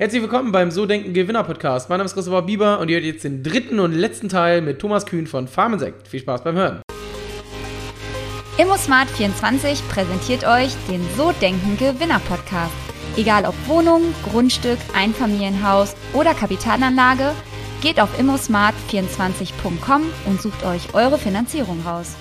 Herzlich willkommen beim So Denken Gewinner Podcast. Mein Name ist Christopher Bieber und ihr hört jetzt den dritten und letzten Teil mit Thomas Kühn von Farmensekt. Viel Spaß beim Hören. ImmoSmart24 präsentiert euch den So Denken Gewinner Podcast. Egal ob Wohnung, Grundstück, Einfamilienhaus oder Kapitalanlage, geht auf immosmart24.com und sucht euch eure Finanzierung raus.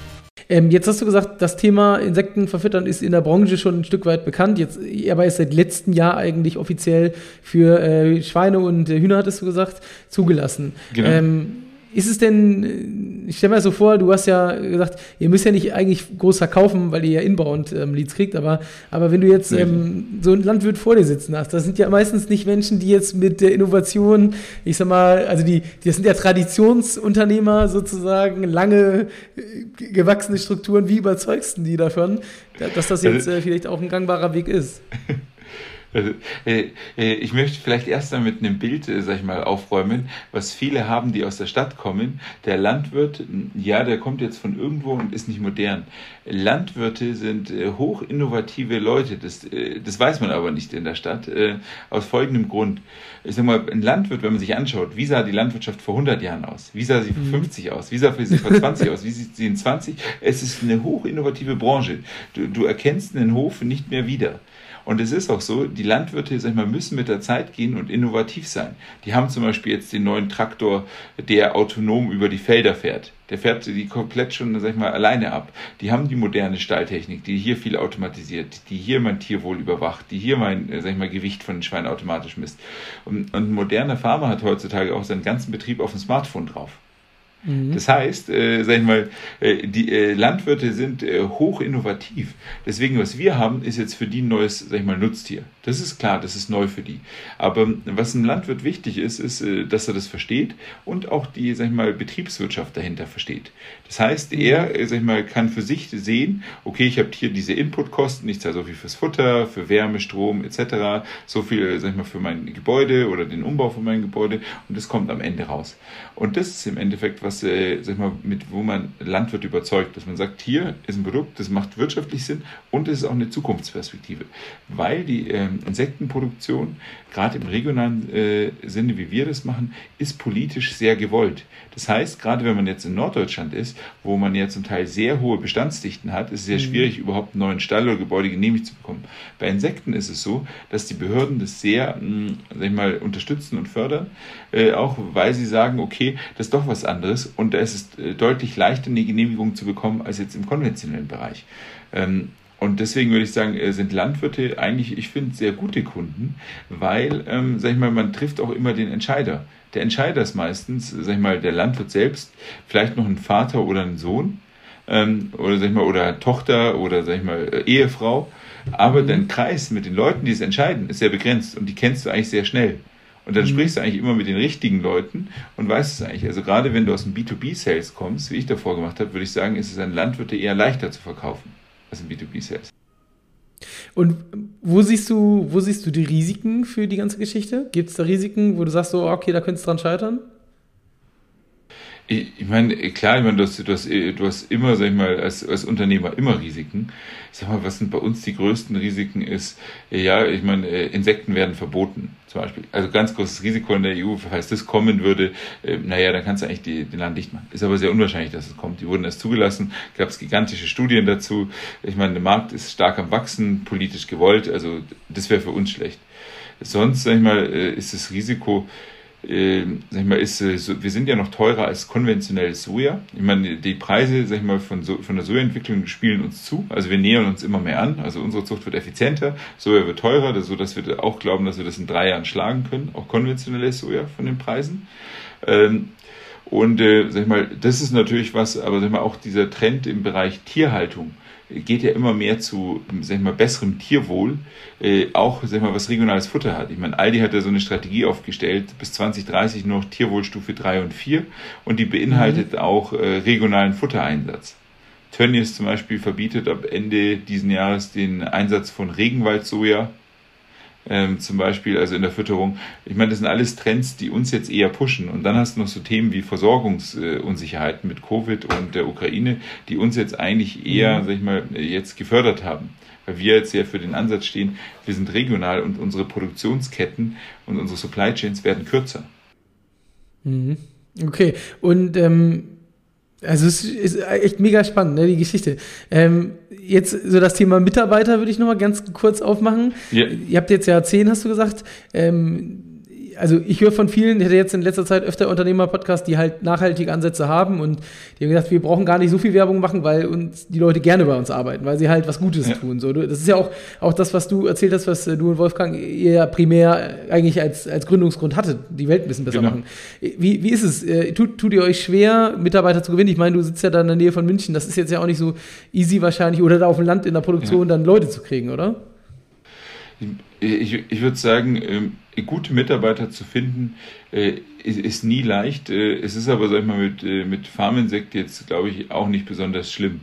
Ähm, jetzt hast du gesagt, das Thema Insekten verfüttern ist in der Branche schon ein Stück weit bekannt. Jetzt aber ist seit letztem Jahr eigentlich offiziell für äh, Schweine und äh, Hühner, hattest du gesagt, zugelassen. Genau. Ähm, ist es denn, ich stelle mir so vor, du hast ja gesagt, ihr müsst ja nicht eigentlich groß verkaufen, weil ihr ja inbound ähm, Leads kriegt, aber, aber wenn du jetzt ähm, so einen Landwirt vor dir sitzen hast, das sind ja meistens nicht Menschen, die jetzt mit der Innovation, ich sag mal, also die, das sind ja Traditionsunternehmer sozusagen, lange äh, gewachsene Strukturen, wie überzeugst du die davon, dass das jetzt äh, vielleicht auch ein gangbarer Weg ist? Also, äh, äh, ich möchte vielleicht erst mal mit einem Bild, äh, sag ich mal, aufräumen, was viele haben, die aus der Stadt kommen. Der Landwirt, ja, der kommt jetzt von irgendwo und ist nicht modern. Landwirte sind hoch innovative Leute, das, das weiß man aber nicht in der Stadt, aus folgendem Grund. Ich sag mal, ein Landwirt, wenn man sich anschaut, wie sah die Landwirtschaft vor 100 Jahren aus? Wie sah sie vor 50 mhm. aus? Wie sah sie vor 20 aus? Wie sieht sie in 20? Es ist eine hoch innovative Branche. Du, du erkennst einen Hof nicht mehr wieder. Und es ist auch so, die Landwirte sag ich mal, müssen mit der Zeit gehen und innovativ sein. Die haben zum Beispiel jetzt den neuen Traktor, der autonom über die Felder fährt. Der fährt die komplett schon, sag ich mal, alleine ab. Die haben die moderne Stalltechnik, die hier viel automatisiert, die hier mein Tierwohl überwacht, die hier mein, äh, sag ich mal, Gewicht von den Schweinen automatisch misst. Und, und ein moderner Farmer hat heutzutage auch seinen ganzen Betrieb auf dem Smartphone drauf. Mhm. Das heißt, äh, sag ich mal, äh, die äh, Landwirte sind äh, hoch innovativ. Deswegen, was wir haben, ist jetzt für die ein neues, sag ich mal, Nutztier. Das ist klar, das ist neu für die. Aber was einem Landwirt wichtig ist, ist, äh, dass er das versteht und auch die, sag ich mal, Betriebswirtschaft dahinter versteht. Das heißt, mhm. er, äh, sag ich mal, kann für sich sehen, okay, ich habe hier diese Inputkosten, ich zahle so viel fürs Futter, für Wärme, Strom etc., so viel, sag ich mal, für mein Gebäude oder den Umbau von meinem Gebäude und das kommt am Ende raus. Und das ist im Endeffekt, was was, äh, sag mal, mit wo man Landwirt überzeugt, dass man sagt, hier ist ein Produkt, das macht wirtschaftlich Sinn und es ist auch eine Zukunftsperspektive, weil die äh, Insektenproduktion gerade im regionalen äh, Sinne, wie wir das machen, ist politisch sehr gewollt. Das heißt, gerade wenn man jetzt in Norddeutschland ist, wo man ja zum Teil sehr hohe Bestandsdichten hat, ist es sehr mhm. schwierig, überhaupt einen neuen Stall oder Gebäude genehmigt zu bekommen. Bei Insekten ist es so, dass die Behörden das sehr, mh, hm, sag ich mal, unterstützen und fördern, äh, auch weil sie sagen, okay, das ist doch was anderes ist und da ist es äh, deutlich leichter, eine Genehmigung zu bekommen als jetzt im konventionellen Bereich. Ähm, und deswegen würde ich sagen, äh, sind Landwirte eigentlich, ich finde, sehr gute Kunden, weil, ähm, sag ich mal, man trifft auch immer den Entscheider. Der Entscheider ist meistens, sag ich mal, der Landwirt selbst, vielleicht noch ein Vater oder ein Sohn ähm, oder sag ich mal, oder Tochter oder sag ich mal, äh, Ehefrau. Aber dein Kreis mit den Leuten, die es entscheiden, ist sehr begrenzt und die kennst du eigentlich sehr schnell. Und dann mhm. sprichst du eigentlich immer mit den richtigen Leuten und weißt es eigentlich. Also gerade wenn du aus dem B2B-Sales kommst, wie ich davor gemacht habe, würde ich sagen, ist es ein Landwirt eher leichter zu verkaufen als ein B2B-Sales. Und wo siehst du, wo siehst du die Risiken für die ganze Geschichte? Gibt es da Risiken, wo du sagst, so, okay, da könnte es dran scheitern? Ich, ich meine, klar, ich meine, du hast, du hast, du hast immer, sag ich mal, als, als Unternehmer immer Risiken. Ich sag mal, was sind bei uns die größten Risiken ist, ja, ich meine, Insekten werden verboten, zum Beispiel. Also ganz großes Risiko in der EU, falls das kommen würde, äh, naja, dann kannst du eigentlich die, den Land dicht machen. Ist aber sehr unwahrscheinlich, dass es kommt. Die wurden erst zugelassen, gab es gigantische Studien dazu. Ich meine, der Markt ist stark am Wachsen, politisch gewollt, also das wäre für uns schlecht. Sonst, sag ich mal, äh, ist das Risiko, äh, sag ich mal, ist, äh, so, wir sind ja noch teurer als konventionelles Soja. Ich meine, die Preise, sag ich mal, von, so, von der Sojaentwicklung spielen uns zu. Also wir nähern uns immer mehr an. Also unsere Zucht wird effizienter, Soja wird teurer, so dass wir auch glauben, dass wir das in drei Jahren schlagen können, auch konventionelles Soja von den Preisen. Ähm, und äh, sag ich mal, das ist natürlich was, aber sag ich mal, auch dieser Trend im Bereich Tierhaltung geht ja immer mehr zu sag ich mal, besserem Tierwohl, äh, auch sag ich mal, was regionales Futter hat. Ich meine, Aldi hat ja so eine Strategie aufgestellt, bis 2030 nur noch Tierwohlstufe 3 und 4 und die beinhaltet mhm. auch äh, regionalen Futtereinsatz. Tönnies zum Beispiel verbietet ab Ende diesen Jahres den Einsatz von Regenwaldsoja ähm, zum Beispiel, also in der Fütterung. Ich meine, das sind alles Trends, die uns jetzt eher pushen. Und dann hast du noch so Themen wie Versorgungsunsicherheiten mit Covid und der Ukraine, die uns jetzt eigentlich eher, mhm. sag ich mal, jetzt gefördert haben. weil wir jetzt ja für den Ansatz stehen, wir sind regional und unsere Produktionsketten und unsere Supply Chains werden kürzer. Mhm. Okay, und ähm, also es ist echt mega spannend, ne, die Geschichte. Ähm, jetzt so das Thema Mitarbeiter würde ich nochmal ganz kurz aufmachen. Ja. Ihr habt jetzt ja zehn, hast du gesagt. Ähm, also ich höre von vielen, ich hatte jetzt in letzter Zeit öfter Unternehmer-Podcasts, die halt nachhaltige Ansätze haben und die haben gesagt, wir brauchen gar nicht so viel Werbung machen, weil uns die Leute gerne bei uns arbeiten, weil sie halt was Gutes ja. tun. So, das ist ja auch, auch das, was du erzählt hast, was du und Wolfgang ihr primär eigentlich als, als Gründungsgrund hattet, die Welt ein bisschen besser genau. machen. Wie, wie ist es? Äh, tut, tut ihr euch schwer, Mitarbeiter zu gewinnen? Ich meine, du sitzt ja da in der Nähe von München, das ist jetzt ja auch nicht so easy wahrscheinlich, oder da auf dem Land in der Produktion ja. dann Leute zu kriegen, oder? Ich, ich würde sagen, ähm, gute Mitarbeiter zu finden, äh, ist, nie leicht. Äh, es ist aber, sag ich mal, mit, äh, mit Farminsekt jetzt, glaube ich, auch nicht besonders schlimm.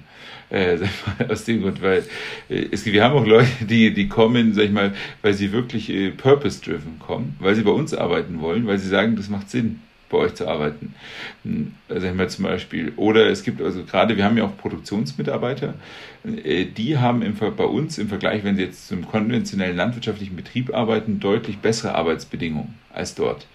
Äh, aus dem Grund, weil es, wir haben auch Leute, die, die kommen, sag ich mal, weil sie wirklich purpose-driven kommen, weil sie bei uns arbeiten wollen, weil sie sagen, das macht Sinn bei euch zu arbeiten. Hm, Sagen wir zum Beispiel. Oder es gibt also gerade, wir haben ja auch Produktionsmitarbeiter, äh, die haben im, bei uns im Vergleich, wenn sie jetzt zum konventionellen landwirtschaftlichen Betrieb arbeiten, deutlich bessere Arbeitsbedingungen als dort.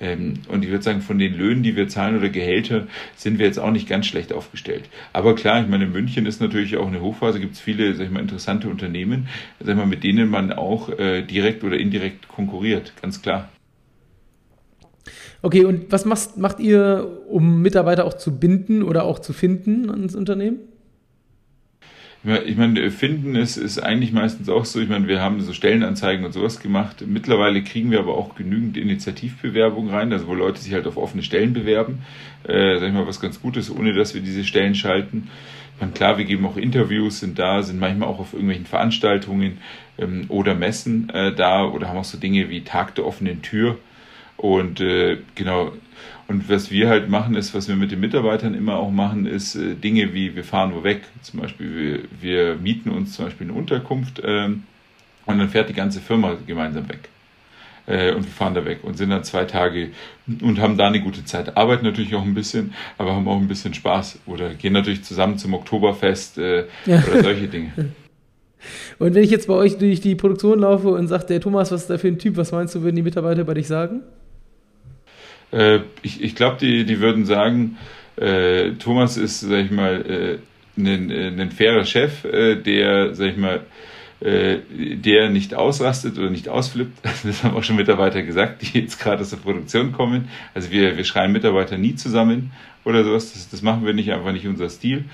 Ähm, und ich würde sagen, von den Löhnen, die wir zahlen oder Gehälter, sind wir jetzt auch nicht ganz schlecht aufgestellt. Aber klar, ich meine, München ist natürlich auch eine Hochphase, gibt es viele, sag ich mal, interessante Unternehmen, sag ich mal, mit denen man auch äh, direkt oder indirekt konkurriert, ganz klar. Okay, und was macht, macht ihr, um Mitarbeiter auch zu binden oder auch zu finden ans Unternehmen? Ich meine, finden ist, ist eigentlich meistens auch so. Ich meine, wir haben so Stellenanzeigen und sowas gemacht. Mittlerweile kriegen wir aber auch genügend Initiativbewerbungen rein, also wo Leute sich halt auf offene Stellen bewerben. Äh, sag ich mal, was ganz Gutes, ohne dass wir diese Stellen schalten. Ich meine, klar, wir geben auch Interviews, sind da, sind manchmal auch auf irgendwelchen Veranstaltungen ähm, oder Messen äh, da oder haben auch so Dinge wie Tag der offenen Tür und äh, genau, und was wir halt machen, ist, was wir mit den Mitarbeitern immer auch machen, ist äh, Dinge wie, wir fahren wo weg. Zum Beispiel, wir, wir mieten uns zum Beispiel eine Unterkunft äh, und dann fährt die ganze Firma gemeinsam weg. Äh, und wir fahren da weg und sind dann zwei Tage und haben da eine gute Zeit. Arbeiten natürlich auch ein bisschen, aber haben auch ein bisschen Spaß. Oder gehen natürlich zusammen zum Oktoberfest äh, ja. oder solche Dinge. Und wenn ich jetzt bei euch durch die Produktion laufe und sage, der Thomas, was ist da für ein Typ, was meinst du, würden die Mitarbeiter bei dich sagen? Äh, ich ich glaube, die, die würden sagen, äh, Thomas ist, sag ich mal, äh, ein, äh, ein fairer Chef, äh, der, sag ich mal, der nicht ausrastet oder nicht ausflippt. Das haben auch schon Mitarbeiter gesagt, die jetzt gerade aus der Produktion kommen. Also wir, wir schreiben Mitarbeiter nie zusammen oder sowas. Das, das machen wir nicht, einfach nicht unser Stil.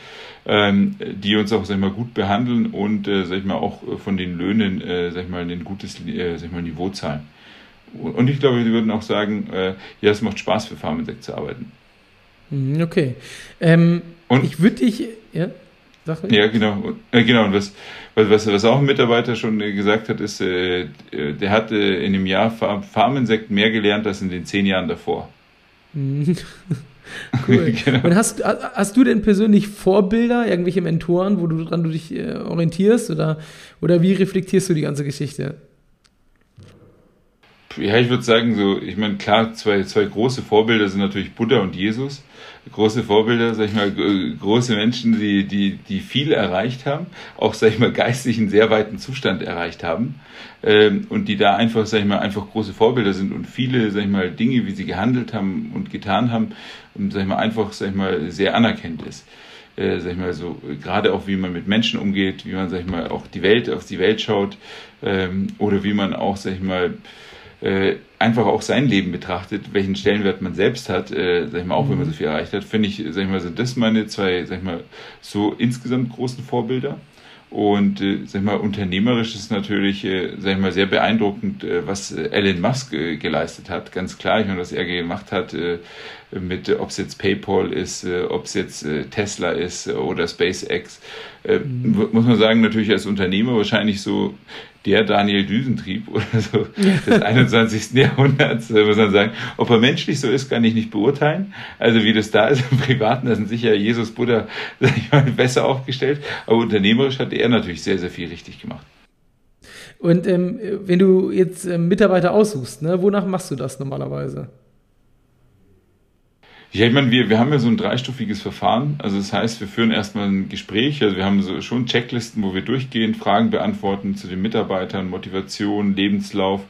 Ähm, die uns auch, sag ich mal, gut behandeln und, äh, sag ich mal, auch von den Löhnen, äh, sag ich mal, ein gutes, äh, sag ich mal, Niveau zahlen. Und ich glaube, sie würden auch sagen, äh, ja, es macht Spaß für Farmensekt zu arbeiten. Mhm, okay. Ähm, und ich würde dich, ja, sag. Ja, genau. Äh, genau. Und was, was, was auch ein Mitarbeiter schon äh, gesagt hat, ist, äh, der hatte in dem Jahr Farmensekt mehr gelernt als in den zehn Jahren davor. Mhm. cool. genau. Und hast, hast du denn persönlich Vorbilder, irgendwelche Mentoren, wo du dran du dich äh, orientierst oder, oder wie reflektierst du die ganze Geschichte? Ja, ich würde sagen, so, ich meine, klar, zwei, zwei große Vorbilder sind natürlich Buddha und Jesus. Große Vorbilder, sag ich mal, große Menschen, die, die, die viel erreicht haben, auch, sag ich mal, geistig einen sehr weiten Zustand erreicht haben. Ähm, und die da einfach, sag ich mal, einfach große Vorbilder sind und viele, sag ich mal, Dinge, wie sie gehandelt haben und getan haben, sag ich mal, einfach, sag ich mal, sehr anerkannt ist. Äh, sag ich mal so, gerade auch wie man mit Menschen umgeht, wie man, sag ich mal, auch die Welt, auf die Welt schaut, ähm, oder wie man auch, sag ich mal, äh, einfach auch sein Leben betrachtet, welchen Stellenwert man selbst hat, äh, sag ich mal, auch mhm. wenn man so viel erreicht hat, finde ich, sag ich mal, sind das meine zwei, sag ich mal, so insgesamt großen Vorbilder. Und äh, sag ich mal, unternehmerisch ist natürlich, äh, sag ich mal, sehr beeindruckend, äh, was äh, Elon Musk äh, geleistet hat. Ganz klar, ich meine, was er gemacht hat, äh, mit, ob es jetzt PayPal ist, äh, ob es jetzt äh, Tesla ist äh, oder SpaceX, äh, mhm. muss man sagen, natürlich als Unternehmer wahrscheinlich so der Daniel Düsentrieb oder so des 21. Jahrhunderts, muss man sagen. Ob er menschlich so ist, kann ich nicht beurteilen. Also wie das da ist im Privaten, da sind sicher Jesus, Buddha, sag ich mal, besser aufgestellt. Aber unternehmerisch hat er natürlich sehr, sehr viel richtig gemacht. Und ähm, wenn du jetzt ähm, Mitarbeiter aussuchst, ne, wonach machst du das normalerweise? Ja, ich meine, wir, wir haben ja so ein dreistufiges Verfahren. Also das heißt, wir führen erstmal ein Gespräch. Also wir haben so schon Checklisten, wo wir durchgehen, Fragen beantworten zu den Mitarbeitern, Motivation, Lebenslauf,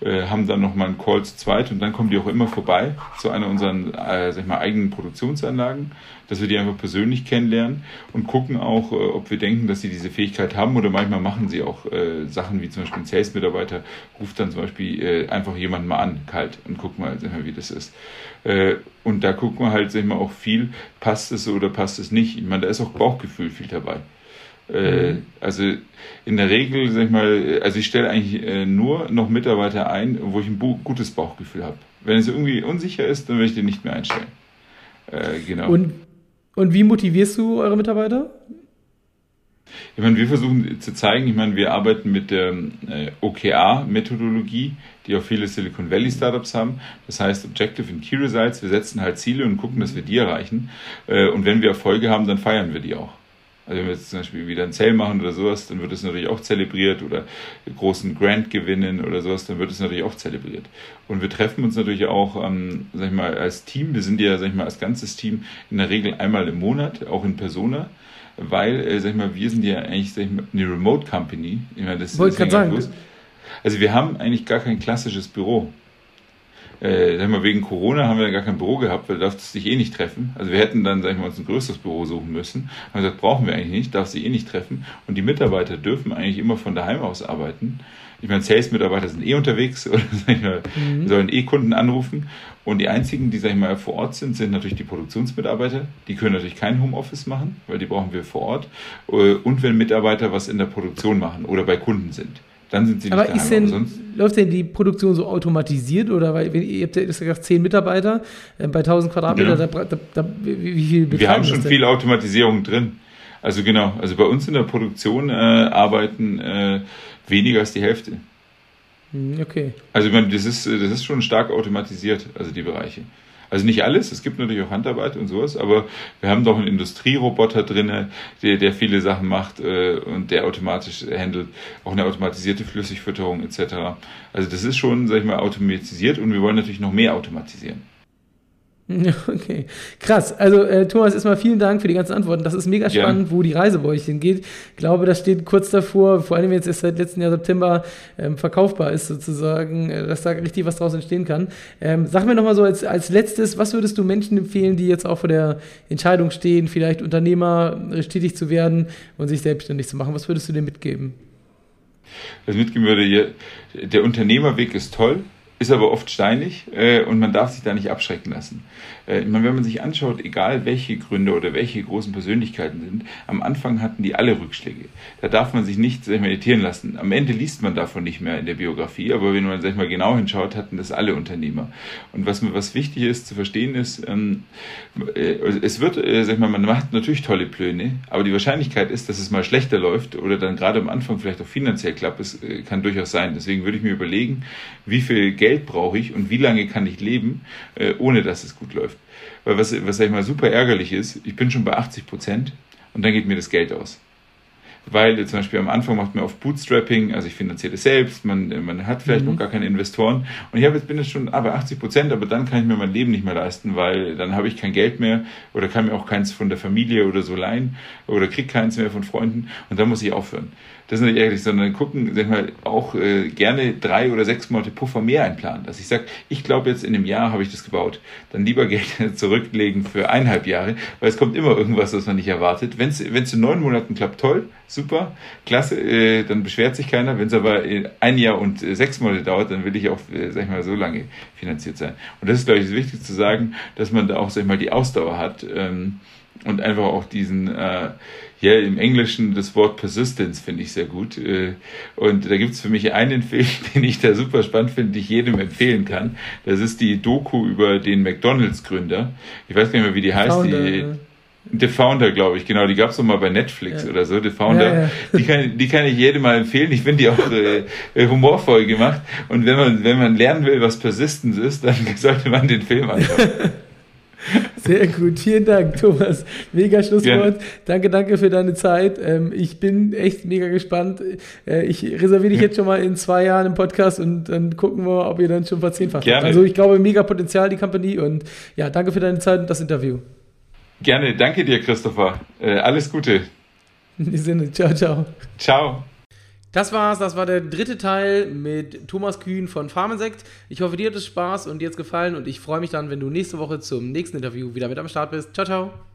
äh, haben dann nochmal einen Call zu zweit und dann kommen die auch immer vorbei zu einer unserer äh, sag ich mal, eigenen Produktionsanlagen, dass wir die einfach persönlich kennenlernen und gucken auch, äh, ob wir denken, dass sie diese Fähigkeit haben oder manchmal machen sie auch äh, Sachen wie zum Beispiel ein Sales-Mitarbeiter ruft dann zum Beispiel äh, einfach jemanden mal an, kalt und guckt mal, sag mal wie das ist. Äh, und da gucken wir halt, sag ich mal, auch viel, passt es oder passt es nicht. Ich meine, da ist auch Bauchgefühl viel dabei. Äh, mhm. Also in der Regel, sag ich mal, also ich stelle eigentlich äh, nur noch Mitarbeiter ein, wo ich ein gutes Bauchgefühl habe. Wenn es irgendwie unsicher ist, dann werde ich den nicht mehr einstellen. Äh, genau. Und, und wie motivierst du eure Mitarbeiter? Ich meine, wir versuchen zu zeigen, ich meine, wir arbeiten mit der äh, OKR-Methodologie, die auch viele Silicon Valley Startups haben. Das heißt Objective and Key Results. Wir setzen halt Ziele und gucken, dass wir die erreichen. Äh, und wenn wir Erfolge haben, dann feiern wir die auch. Also wenn wir jetzt zum Beispiel wieder ein Sale machen oder sowas, dann wird es natürlich auch zelebriert oder großen Grant gewinnen oder sowas, dann wird es natürlich auch zelebriert. Und wir treffen uns natürlich auch, ähm, sag ich mal, als Team. Wir sind ja, sag ich mal, als ganzes Team in der Regel einmal im Monat, auch in Persona weil, äh, sag ich mal, wir sind ja eigentlich sag ich mal, eine Remote Company. Ich meine, das Wollte gerade sagen. Also wir haben eigentlich gar kein klassisches Büro. Äh, sag mal, wegen Corona haben wir gar kein Büro gehabt, weil du darfst dich eh nicht treffen. Also wir hätten dann, sag ich mal, uns ein größeres Büro suchen müssen. Haben gesagt, brauchen wir eigentlich nicht, darf sich eh nicht treffen. Und die Mitarbeiter dürfen eigentlich immer von daheim aus arbeiten. Ich meine, Sales-Mitarbeiter sind eh unterwegs oder sag ich mal, mhm. sollen eh Kunden anrufen. Und die einzigen, die, sag ich mal, vor Ort sind, sind natürlich die Produktionsmitarbeiter. Die können natürlich kein Homeoffice machen, weil die brauchen wir vor Ort. Äh, und wenn Mitarbeiter was in der Produktion machen oder bei Kunden sind. Dann sind sie nicht aber Ist denn, aber sonst läuft denn die Produktion so automatisiert oder weil ihr habt ja gesagt zehn Mitarbeiter äh, bei 1000 Quadratmeter, ja. da, da, da, wie viel Wir haben schon viel Automatisierung drin. Also genau, also bei uns in der Produktion äh, arbeiten äh, weniger als die Hälfte. Hm, okay. Also ich meine, das ist, das ist schon stark automatisiert, also die Bereiche. Also nicht alles, es gibt natürlich auch Handarbeit und sowas, aber wir haben doch einen Industrieroboter drin, der, der viele Sachen macht äh, und der automatisch handelt, auch eine automatisierte Flüssigfütterung etc. Also das ist schon, sag ich mal, automatisiert und wir wollen natürlich noch mehr automatisieren. Okay, krass. Also äh, Thomas, erstmal vielen Dank für die ganzen Antworten. Das ist mega spannend, ja. wo die Reise bei euch hingeht. Ich glaube, das steht kurz davor, vor allem jetzt seit letztem Jahr September ähm, verkaufbar ist sozusagen, äh, dass da richtig was draus entstehen kann. Ähm, sag mir nochmal so als, als letztes, was würdest du Menschen empfehlen, die jetzt auch vor der Entscheidung stehen, vielleicht Unternehmer äh, tätig zu werden und sich selbstständig zu machen? Was würdest du dir mitgeben? Was mitgeben würde, der Unternehmerweg ist toll ist aber oft steinig äh, und man darf sich da nicht abschrecken lassen. Äh, wenn man sich anschaut, egal welche Gründe oder welche großen Persönlichkeiten sind, am Anfang hatten die alle Rückschläge. Da darf man sich nicht sag ich lassen. Am Ende liest man davon nicht mehr in der Biografie, aber wenn man sag mal, genau hinschaut, hatten das alle Unternehmer. Und was, was wichtig ist zu verstehen ist, ähm, äh, es wird, äh, sag mal, man macht natürlich tolle Pläne, aber die Wahrscheinlichkeit ist, dass es mal schlechter läuft oder dann gerade am Anfang vielleicht auch finanziell klappt, es äh, kann durchaus sein. Deswegen würde ich mir überlegen, wie viel Geld Geld brauche ich und wie lange kann ich leben, äh, ohne dass es gut läuft. Weil was, was sag ich mal super ärgerlich ist, ich bin schon bei 80 Prozent und dann geht mir das Geld aus. Weil zum Beispiel am Anfang macht man auf Bootstrapping, also ich finanziere das selbst, man, man hat vielleicht mhm. noch gar keine Investoren und ich habe jetzt bin jetzt schon bei 80 Prozent, aber dann kann ich mir mein Leben nicht mehr leisten, weil dann habe ich kein Geld mehr oder kann mir auch keins von der Familie oder so leihen oder kriege keins mehr von Freunden und dann muss ich aufhören das ist nicht ärgerlich, sondern gucken, sag mal, auch äh, gerne drei oder sechs Monate Puffer mehr einplanen. Dass ich sage, ich glaube jetzt in einem Jahr habe ich das gebaut. Dann lieber Geld zurücklegen für eineinhalb Jahre, weil es kommt immer irgendwas, was man nicht erwartet. Wenn es in neun Monaten klappt, toll, super, klasse, äh, dann beschwert sich keiner. Wenn es aber ein Jahr und äh, sechs Monate dauert, dann will ich auch, äh, sag ich mal, so lange finanziert sein. Und das ist, glaube ich, wichtig zu sagen, dass man da auch, sag ich mal, die Ausdauer hat ähm, und einfach auch diesen äh, ja, im Englischen das Wort Persistence finde ich sehr gut. Äh, und da gibt es für mich einen Film, den ich da super spannend finde, den ich jedem empfehlen kann. Das ist die Doku über den McDonalds-Gründer. Ich weiß gar nicht mehr, wie die heißt. Founder, die, The Founder, glaube ich, genau. Die gab es mal bei Netflix ja. oder so. The Founder, ja, ja. Die, kann, die kann ich jedem mal empfehlen. Ich finde die auch äh, humorvoll gemacht. Und wenn man, wenn man lernen will, was Persistence ist, dann sollte man den Film anschauen. Sehr gut, vielen Dank, Thomas. Mega Schlusswort. Ja. Danke, danke für deine Zeit. Ähm, ich bin echt mega gespannt. Äh, ich reserviere dich ja. jetzt schon mal in zwei Jahren im Podcast und dann gucken wir, ob ihr dann schon verzehnfacht habt. Also ich glaube, mega Potenzial, die Company. Und ja, danke für deine Zeit und das Interview. Gerne, danke dir, Christopher. Äh, alles Gute. In diesem Sinne, ciao, ciao. Ciao. Das war's, das war der dritte Teil mit Thomas Kühn von Farmensekt. Ich hoffe, dir hat es Spaß und dir hat es gefallen und ich freue mich dann, wenn du nächste Woche zum nächsten Interview wieder mit am Start bist. Ciao, ciao.